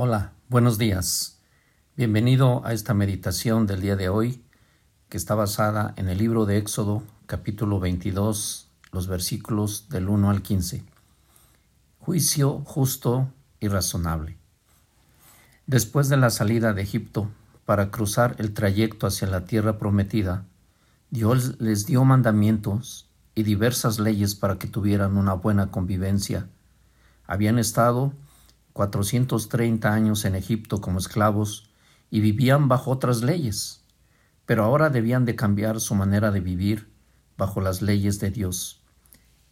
Hola, buenos días. Bienvenido a esta meditación del día de hoy que está basada en el libro de Éxodo capítulo 22, los versículos del 1 al 15. Juicio justo y razonable. Después de la salida de Egipto para cruzar el trayecto hacia la tierra prometida, Dios les dio mandamientos y diversas leyes para que tuvieran una buena convivencia. Habían estado 430 años en Egipto como esclavos y vivían bajo otras leyes, pero ahora debían de cambiar su manera de vivir bajo las leyes de Dios.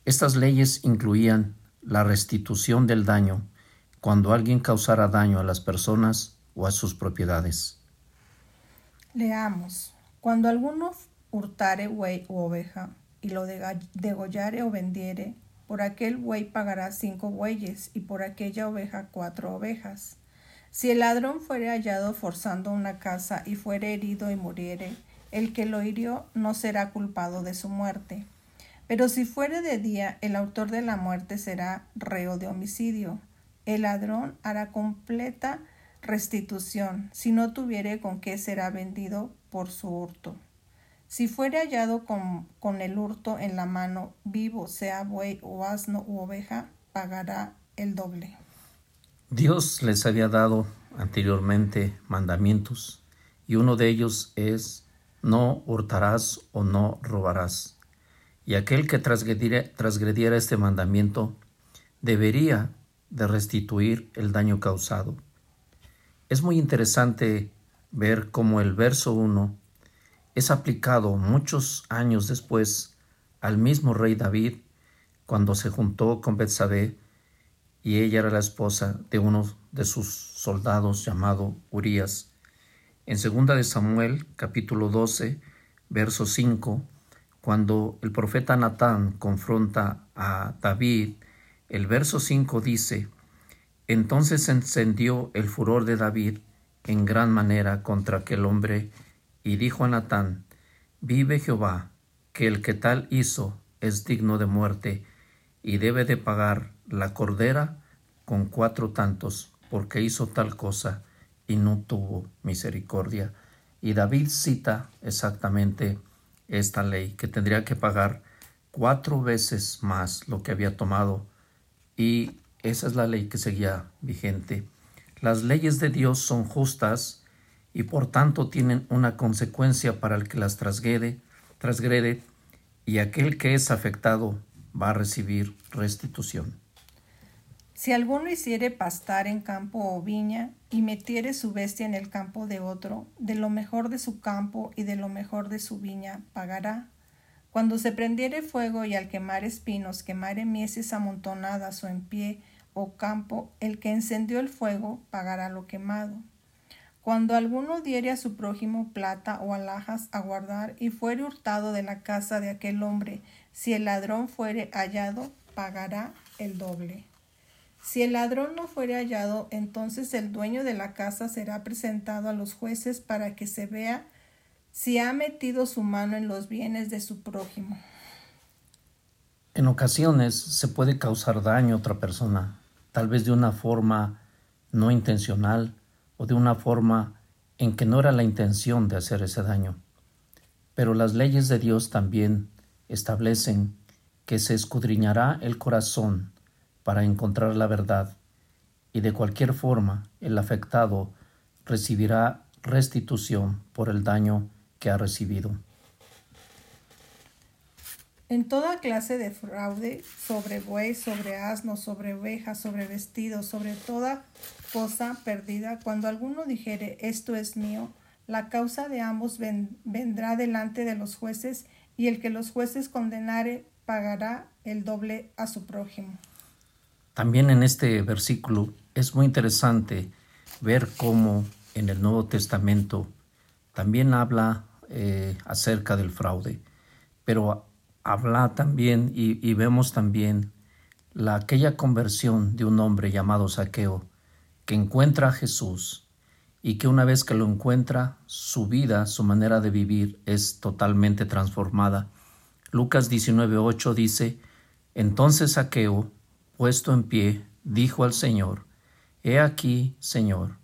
Estas leyes incluían la restitución del daño cuando alguien causara daño a las personas o a sus propiedades. Leamos. Cuando alguno hurtare buey u oveja y lo degollare o vendiere, por aquel buey pagará cinco bueyes y por aquella oveja cuatro ovejas. Si el ladrón fuere hallado forzando una casa y fuere herido y muriere, el que lo hirió no será culpado de su muerte. Pero si fuere de día, el autor de la muerte será reo de homicidio. El ladrón hará completa restitución, si no tuviere con qué será vendido por su hurto. Si fuere hallado con, el hurto en la mano, vivo, sea buey o asno u oveja, pagará el doble. Dios les había dado anteriormente mandamientos, y uno de ellos es no hurtarás o no robarás. Y aquel que transgrediera este mandamiento debería de restituir el daño causado. Es muy interesante ver cómo el verso 1 es aplicado muchos años después al mismo rey David cuando se juntó con Betsabé y ella era la esposa de uno de sus soldados llamado Urías. En segunda de Samuel, capítulo 12, verso 5, cuando el profeta Natán confronta a David, el verso 5 dice, Entonces se encendió el furor de David en gran manera contra aquel hombre y dijo a Natán, Vive Jehová, que el que tal hizo es digno de muerte, y debe de pagar la cordera con cuatro tantos, porque hizo tal cosa y no tuvo misericordia. Y David cita exactamente esta ley, que tendría que pagar cuatro veces más lo que había tomado, y esa es la ley que seguía vigente. Las leyes de Dios son justas, y por tanto tienen una consecuencia para el que las trasgrede, trasgrede y aquel que es afectado va a recibir restitución. Si alguno hiciere pastar en campo o viña y metiere su bestia en el campo de otro, de lo mejor de su campo y de lo mejor de su viña pagará. Cuando se prendiere fuego y al quemar espinos quemare mieses amontonadas o en pie o campo, el que encendió el fuego pagará lo quemado. Cuando alguno diere a su prójimo plata o alhajas a guardar y fuere hurtado de la casa de aquel hombre, si el ladrón fuere hallado, pagará el doble. Si el ladrón no fuere hallado, entonces el dueño de la casa será presentado a los jueces para que se vea si ha metido su mano en los bienes de su prójimo. En ocasiones se puede causar daño a otra persona, tal vez de una forma no intencional, o de una forma en que no era la intención de hacer ese daño. Pero las leyes de Dios también establecen que se escudriñará el corazón para encontrar la verdad y de cualquier forma el afectado recibirá restitución por el daño que ha recibido. En toda clase de fraude, sobre buey, sobre asno, sobre oveja, sobre vestido, sobre toda cosa perdida, cuando alguno dijere esto es mío, la causa de ambos vendrá delante de los jueces, y el que los jueces condenare pagará el doble a su prójimo. También en este versículo es muy interesante ver cómo en el Nuevo Testamento también habla eh, acerca del fraude, pero habla también y, vemos también la, aquella conversión de un hombre llamado Saqueo que encuentra a Jesús y que una vez que lo encuentra, su vida, su manera de vivir es totalmente transformada. Lucas 19:8 dice, entonces Saqueo, puesto en pie, dijo al Señor, He aquí, Señor,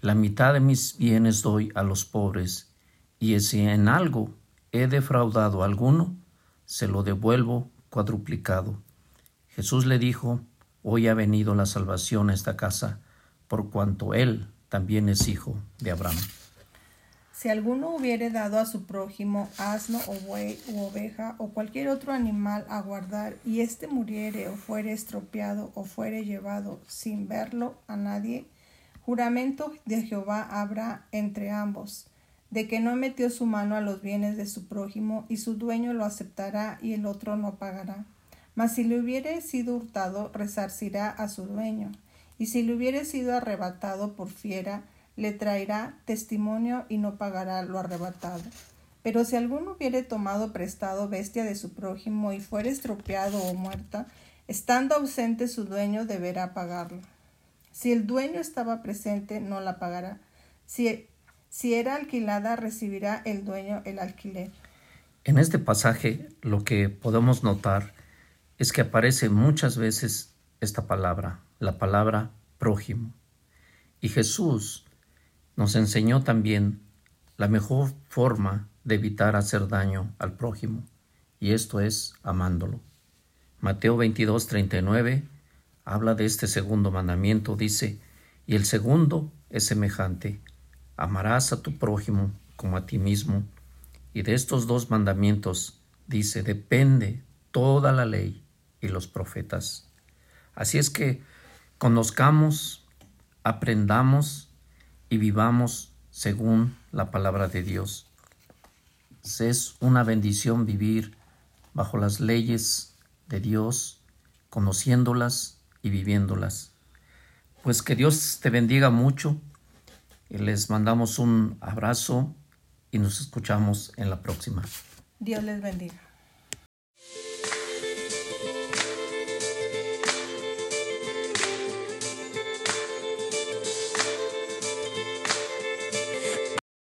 la mitad de mis bienes doy a los pobres, y si en algo he defraudado a alguno, se lo devuelvo cuadruplicado. Jesús le dijo, Hoy ha venido la salvación a esta casa, por cuanto él también es hijo de Abraham. Si alguno hubiere dado a su prójimo asno o buey u oveja o cualquier otro animal a guardar, y éste muriere o fuere estropeado o fuere llevado sin verlo a nadie, juramento de Jehová habrá entre ambos, de que no metió su mano a los bienes de su prójimo, y su dueño lo aceptará y el otro no pagará. Mas si le hubiere sido hurtado, resarcirá a su dueño, y si le hubiere sido arrebatado por fiera, le traerá testimonio y no pagará lo arrebatado. Pero si alguno hubiere tomado prestado bestia de su prójimo y fuere estropeado o muerta, estando ausente su dueño deberá pagarla. Si el dueño estaba presente, no la pagará. Si, si era alquilada, recibirá el dueño el alquiler. En este pasaje lo que podemos notar es que aparece muchas veces esta palabra, la palabra prójimo. Y Jesús nos enseñó también la mejor forma de evitar hacer daño al prójimo, y esto es amándolo. Mateo 22, 39 habla de este segundo mandamiento, dice, y el segundo es semejante, amarás a tu prójimo como a ti mismo. Y de estos dos mandamientos, dice, depende toda la ley y los profetas. Así es que conozcamos, aprendamos y vivamos según la palabra de Dios. Es una bendición vivir bajo las leyes de Dios, conociéndolas y viviéndolas. Pues que Dios te bendiga mucho les mandamos un abrazo y nos escuchamos en la próxima. Dios les bendiga.